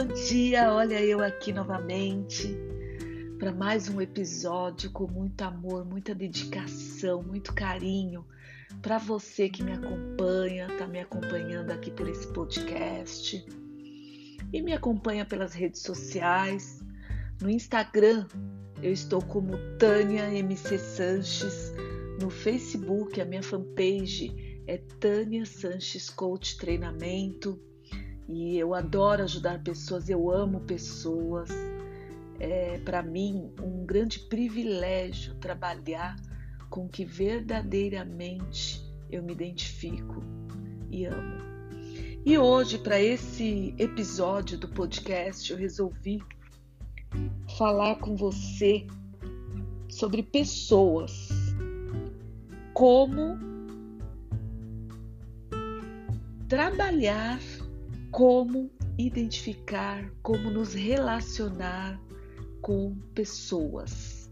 bom dia! Olha eu aqui novamente para mais um episódio com muito amor, muita dedicação, muito carinho para você que me acompanha, está me acompanhando aqui por esse podcast e me acompanha pelas redes sociais. No Instagram eu estou como Tânia MC Sanches, no Facebook a minha fanpage é Tânia Sanches Coach Treinamento e eu adoro ajudar pessoas, eu amo pessoas. É para mim um grande privilégio trabalhar com que verdadeiramente eu me identifico e amo. E hoje, para esse episódio do podcast, eu resolvi falar com você sobre pessoas. Como trabalhar como identificar, como nos relacionar com pessoas.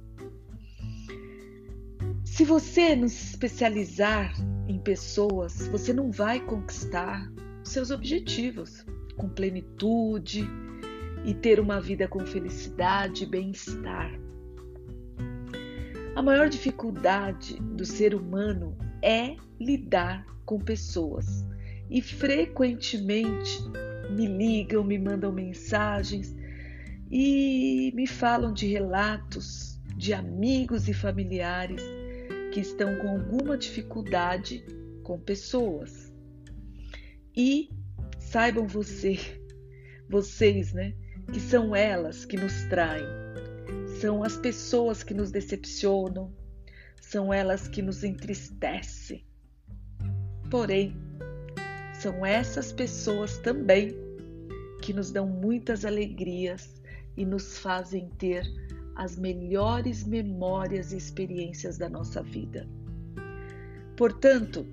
Se você não se especializar em pessoas, você não vai conquistar seus objetivos com plenitude e ter uma vida com felicidade e bem-estar. A maior dificuldade do ser humano é lidar com pessoas e frequentemente me ligam, me mandam mensagens e me falam de relatos de amigos e familiares que estão com alguma dificuldade com pessoas. E saibam você, vocês, né, que são elas que nos traem. São as pessoas que nos decepcionam, são elas que nos entristecem. Porém, são essas pessoas também que nos dão muitas alegrias e nos fazem ter as melhores memórias e experiências da nossa vida. Portanto,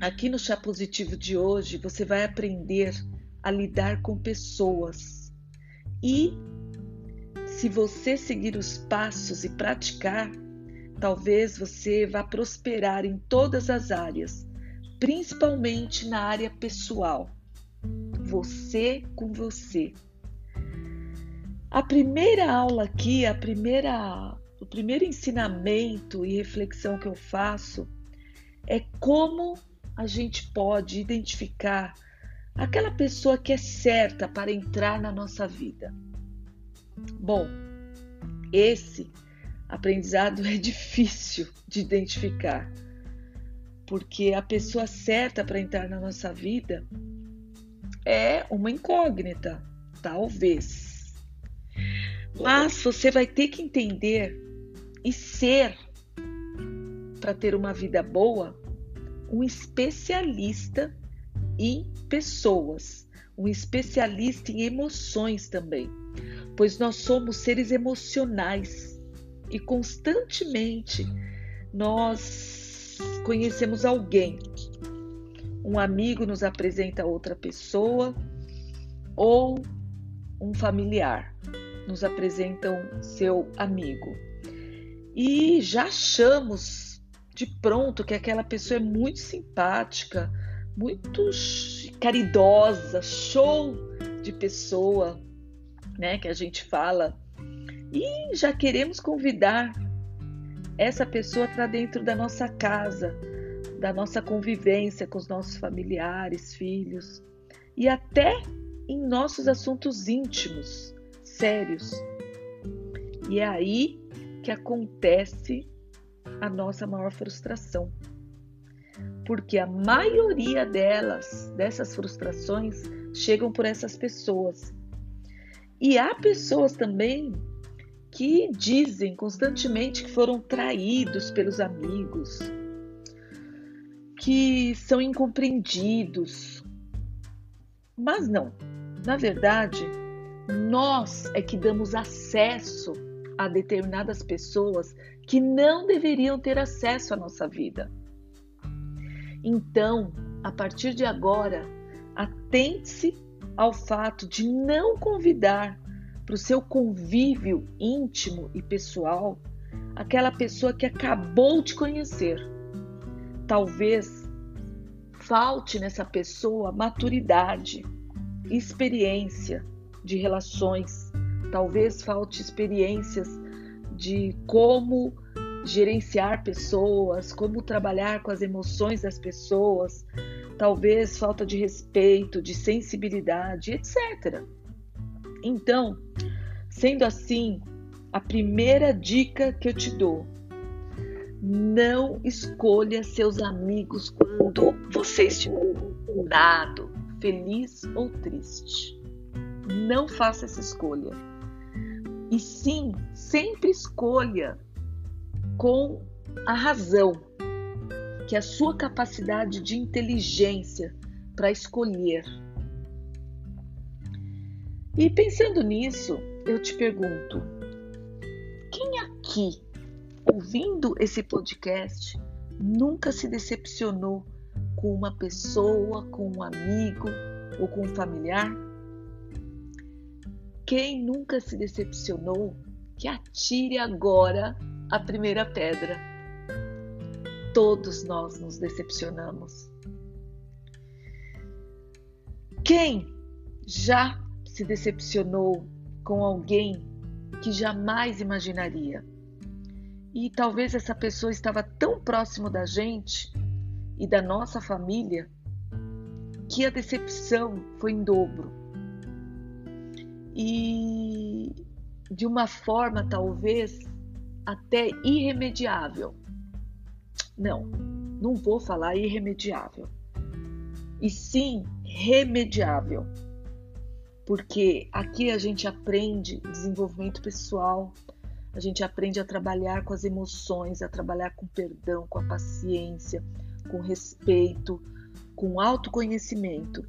aqui no Chá Positivo de hoje você vai aprender a lidar com pessoas e, se você seguir os passos e praticar, talvez você vá prosperar em todas as áreas principalmente na área pessoal. Você com você. A primeira aula aqui, a primeira, o primeiro ensinamento e reflexão que eu faço é como a gente pode identificar aquela pessoa que é certa para entrar na nossa vida. Bom, esse aprendizado é difícil de identificar porque a pessoa certa para entrar na nossa vida é uma incógnita, talvez. Mas você vai ter que entender e ser, para ter uma vida boa, um especialista em pessoas, um especialista em emoções também, pois nós somos seres emocionais e constantemente nós conhecemos alguém. Um amigo nos apresenta outra pessoa ou um familiar nos apresentam seu amigo. E já achamos de pronto que aquela pessoa é muito simpática, muito caridosa, show de pessoa, né, que a gente fala. E já queremos convidar essa pessoa para dentro da nossa casa, da nossa convivência com os nossos familiares, filhos e até em nossos assuntos íntimos, sérios. E é aí que acontece a nossa maior frustração. Porque a maioria delas, dessas frustrações, chegam por essas pessoas. E há pessoas também que dizem constantemente que foram traídos pelos amigos, que são incompreendidos. Mas não, na verdade, nós é que damos acesso a determinadas pessoas que não deveriam ter acesso à nossa vida. Então, a partir de agora, atente-se ao fato de não convidar para o seu convívio íntimo e pessoal aquela pessoa que acabou de conhecer. Talvez falte nessa pessoa maturidade, experiência de relações, talvez falte experiências de como gerenciar pessoas, como trabalhar com as emoções das pessoas, talvez falta de respeito, de sensibilidade, etc. Então, sendo assim, a primeira dica que eu te dou: não escolha seus amigos quando você estiver dado, feliz ou triste. Não faça essa escolha. E sim, sempre escolha com a razão, que é a sua capacidade de inteligência para escolher. E pensando nisso, eu te pergunto: quem aqui, ouvindo esse podcast, nunca se decepcionou com uma pessoa, com um amigo ou com um familiar? Quem nunca se decepcionou, que atire agora a primeira pedra. Todos nós nos decepcionamos. Quem já se decepcionou com alguém que jamais imaginaria? E talvez essa pessoa estava tão próximo da gente e da nossa família que a decepção foi em dobro. E de uma forma talvez até irremediável. Não, não vou falar irremediável. E sim remediável. Porque aqui a gente aprende desenvolvimento pessoal, a gente aprende a trabalhar com as emoções, a trabalhar com perdão, com a paciência, com respeito, com autoconhecimento.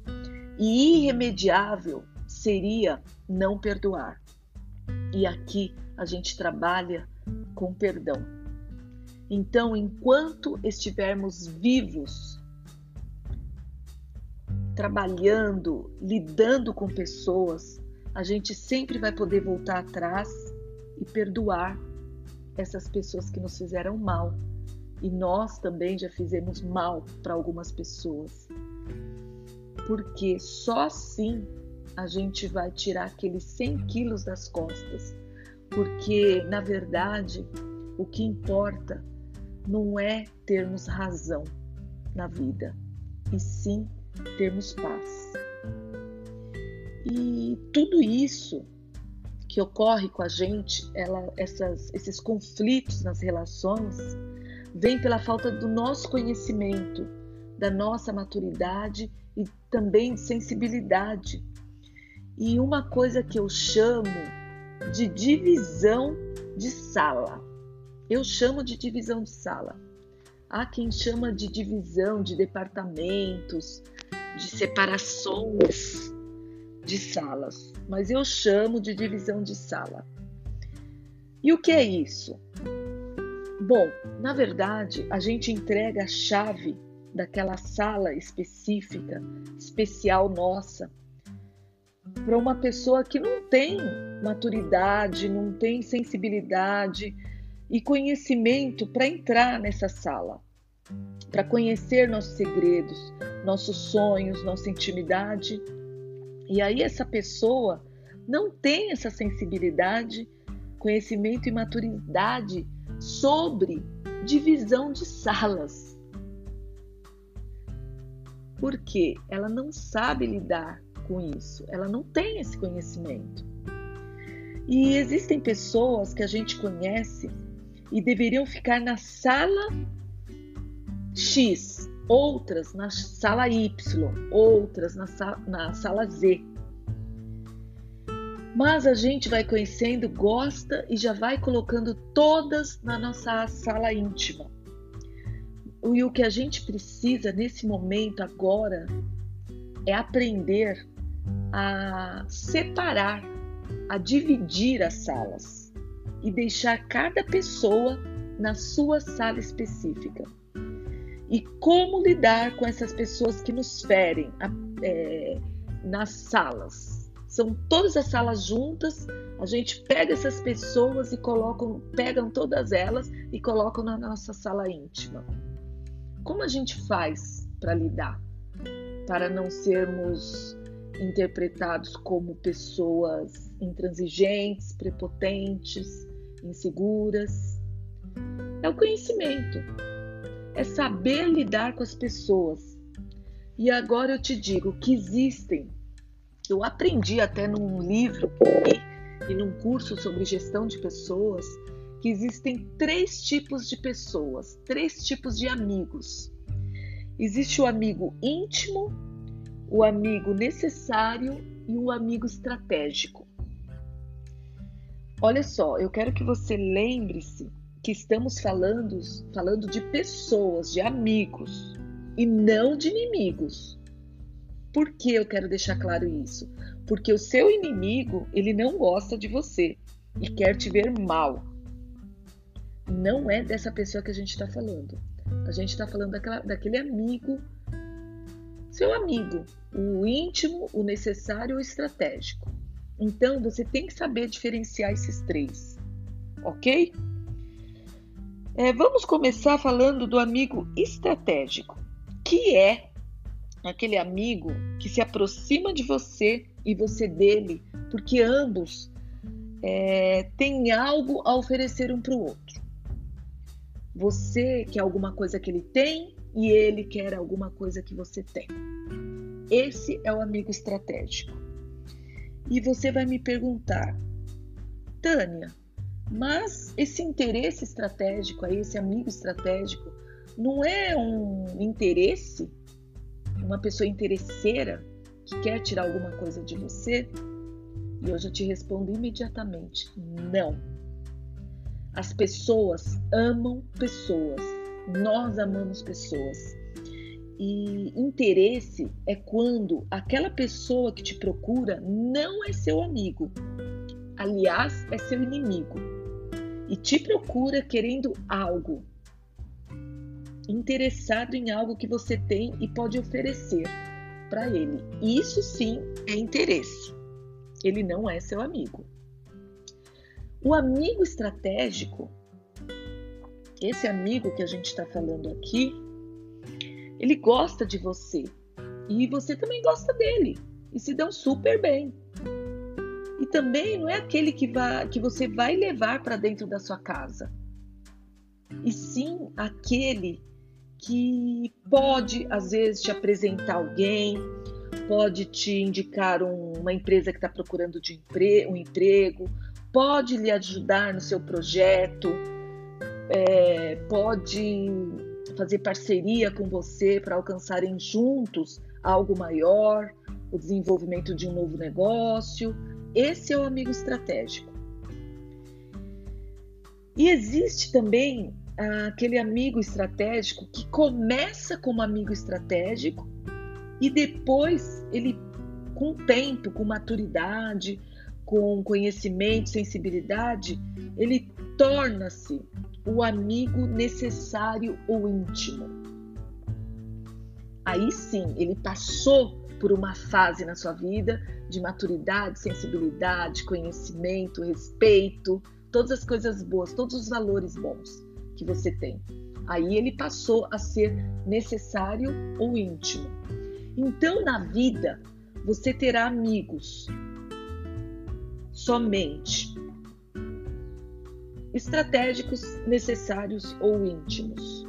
E irremediável seria não perdoar. E aqui a gente trabalha com perdão. Então, enquanto estivermos vivos, trabalhando, lidando com pessoas, a gente sempre vai poder voltar atrás e perdoar essas pessoas que nos fizeram mal. E nós também já fizemos mal para algumas pessoas. Porque só assim a gente vai tirar aqueles 100 quilos das costas porque na verdade o que importa não é termos razão na vida, e sim termos paz. E tudo isso que ocorre com a gente, ela, essas, esses conflitos nas relações, vem pela falta do nosso conhecimento, da nossa maturidade e também de sensibilidade. E uma coisa que eu chamo de divisão de sala. Eu chamo de divisão de sala. Há quem chama de divisão de departamentos, de separações de salas, mas eu chamo de divisão de sala. E o que é isso? Bom, na verdade, a gente entrega a chave daquela sala específica, especial nossa, para uma pessoa que não tem maturidade, não tem sensibilidade e conhecimento para entrar nessa sala, para conhecer nossos segredos, nossos sonhos, nossa intimidade. E aí essa pessoa não tem essa sensibilidade, conhecimento e maturidade sobre divisão de salas. Porque ela não sabe lidar com isso, ela não tem esse conhecimento. E existem pessoas que a gente conhece e deveriam ficar na sala X, outras na sala Y, outras na, na sala Z. Mas a gente vai conhecendo, gosta e já vai colocando todas na nossa sala íntima. E o que a gente precisa nesse momento agora é aprender a separar, a dividir as salas e deixar cada pessoa na sua sala específica. E como lidar com essas pessoas que nos ferem é, nas salas? São todas as salas juntas, a gente pega essas pessoas e colocam, pegam todas elas e colocam na nossa sala íntima. Como a gente faz para lidar? Para não sermos interpretados como pessoas intransigentes, prepotentes, inseguras. É o conhecimento, é saber lidar com as pessoas. E agora eu te digo que existem, eu aprendi até num livro e num curso sobre gestão de pessoas, que existem três tipos de pessoas, três tipos de amigos. Existe o amigo íntimo, o amigo necessário e o amigo estratégico. Olha só, eu quero que você lembre-se que estamos falando, falando de pessoas, de amigos e não de inimigos. Por que eu quero deixar claro isso? Porque o seu inimigo, ele não gosta de você e quer te ver mal. Não é dessa pessoa que a gente está falando. A gente está falando daquela, daquele amigo, seu amigo, o íntimo, o necessário, o estratégico. Então você tem que saber diferenciar esses três, ok? É, vamos começar falando do amigo estratégico, que é aquele amigo que se aproxima de você e você dele, porque ambos é, têm algo a oferecer um para o outro. Você quer alguma coisa que ele tem e ele quer alguma coisa que você tem. Esse é o amigo estratégico. E você vai me perguntar, Tânia, mas esse interesse estratégico aí, esse amigo estratégico, não é um interesse? Uma pessoa interesseira que quer tirar alguma coisa de você? E eu já te respondo imediatamente: não as pessoas amam pessoas. Nós amamos pessoas. E interesse é quando aquela pessoa que te procura não é seu amigo, aliás, é seu inimigo, e te procura querendo algo, interessado em algo que você tem e pode oferecer para ele. Isso sim é interesse. Ele não é seu amigo. O amigo estratégico, esse amigo que a gente está falando aqui, ele gosta de você e você também gosta dele e se dão super bem. E também não é aquele que, vai, que você vai levar para dentro da sua casa, e sim aquele que pode, às vezes, te apresentar alguém, pode te indicar um, uma empresa que está procurando de empre um emprego, pode lhe ajudar no seu projeto, é, pode fazer parceria com você para alcançarem juntos algo maior, o desenvolvimento de um novo negócio. Esse é o amigo estratégico. E existe também aquele amigo estratégico que começa como amigo estratégico e depois ele, com tempo, com maturidade, com conhecimento, sensibilidade, ele torna-se o amigo necessário ou íntimo. Aí sim, ele passou por uma fase na sua vida de maturidade, sensibilidade, conhecimento, respeito, todas as coisas boas, todos os valores bons que você tem. Aí ele passou a ser necessário ou íntimo. Então, na vida, você terá amigos somente estratégicos, necessários ou íntimos.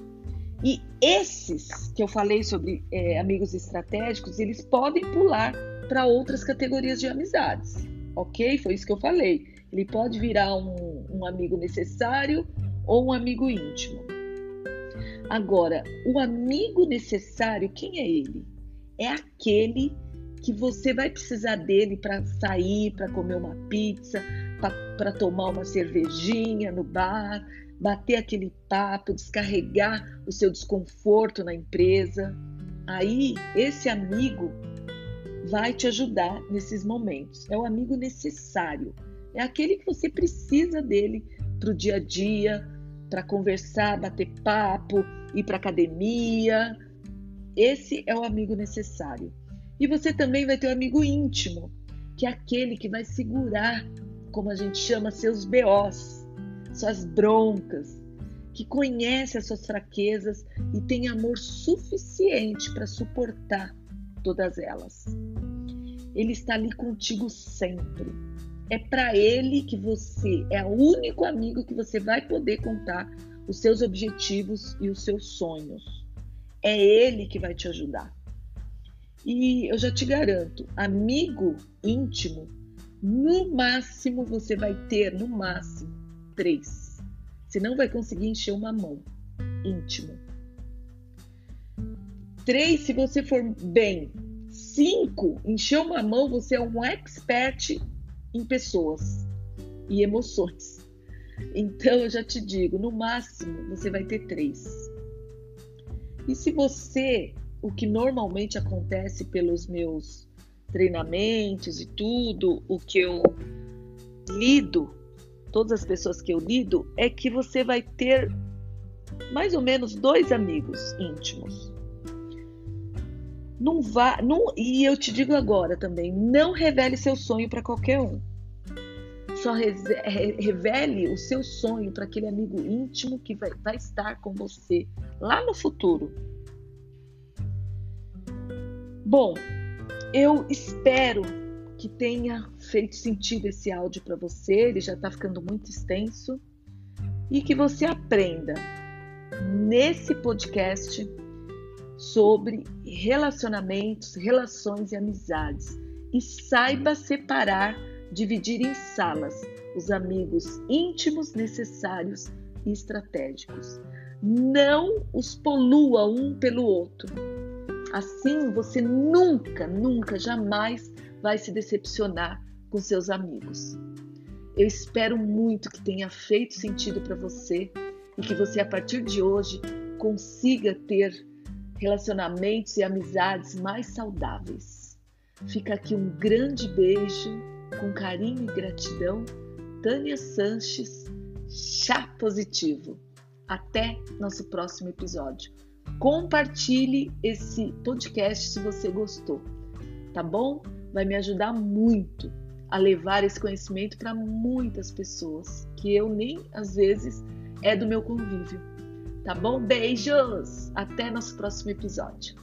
E esses que eu falei sobre é, amigos estratégicos, eles podem pular para outras categorias de amizades, ok? Foi isso que eu falei. Ele pode virar um, um amigo necessário ou um amigo íntimo. Agora, o amigo necessário, quem é ele? É aquele que você vai precisar dele para sair, para comer uma pizza, para tomar uma cervejinha no bar, bater aquele papo, descarregar o seu desconforto na empresa. Aí, esse amigo vai te ajudar nesses momentos. É o amigo necessário. É aquele que você precisa dele para o dia a dia, para conversar, bater papo, ir para academia. Esse é o amigo necessário. E você também vai ter um amigo íntimo, que é aquele que vai segurar, como a gente chama, seus BOs, suas broncas, que conhece as suas fraquezas e tem amor suficiente para suportar todas elas. Ele está ali contigo sempre. É para ele que você é o único amigo que você vai poder contar os seus objetivos e os seus sonhos. É ele que vai te ajudar. E eu já te garanto, amigo íntimo, no máximo você vai ter, no máximo, três. Você não vai conseguir encher uma mão íntimo. Três, se você for bem. Cinco, encher uma mão, você é um expert em pessoas e emoções. Então eu já te digo, no máximo você vai ter três. E se você, o que normalmente acontece pelos meus treinamentos e tudo, o que eu lido, todas as pessoas que eu lido, é que você vai ter mais ou menos dois amigos íntimos. Não vá, não, e eu te digo agora também, não revele seu sonho para qualquer um. Só revele o seu sonho para aquele amigo íntimo que vai, vai estar com você lá no futuro. Bom, eu espero que tenha feito sentido esse áudio para você. Ele já está ficando muito extenso e que você aprenda nesse podcast sobre relacionamentos, relações e amizades e saiba separar, dividir em salas os amigos íntimos necessários e estratégicos. Não os polua um pelo outro. Assim você nunca, nunca, jamais vai se decepcionar com seus amigos. Eu espero muito que tenha feito sentido para você e que você, a partir de hoje, consiga ter relacionamentos e amizades mais saudáveis. Fica aqui um grande beijo, com carinho e gratidão. Tânia Sanches, Chá Positivo. Até nosso próximo episódio. Compartilhe esse podcast se você gostou, tá bom? Vai me ajudar muito a levar esse conhecimento para muitas pessoas que eu nem às vezes é do meu convívio. Tá bom? Beijos! Até nosso próximo episódio.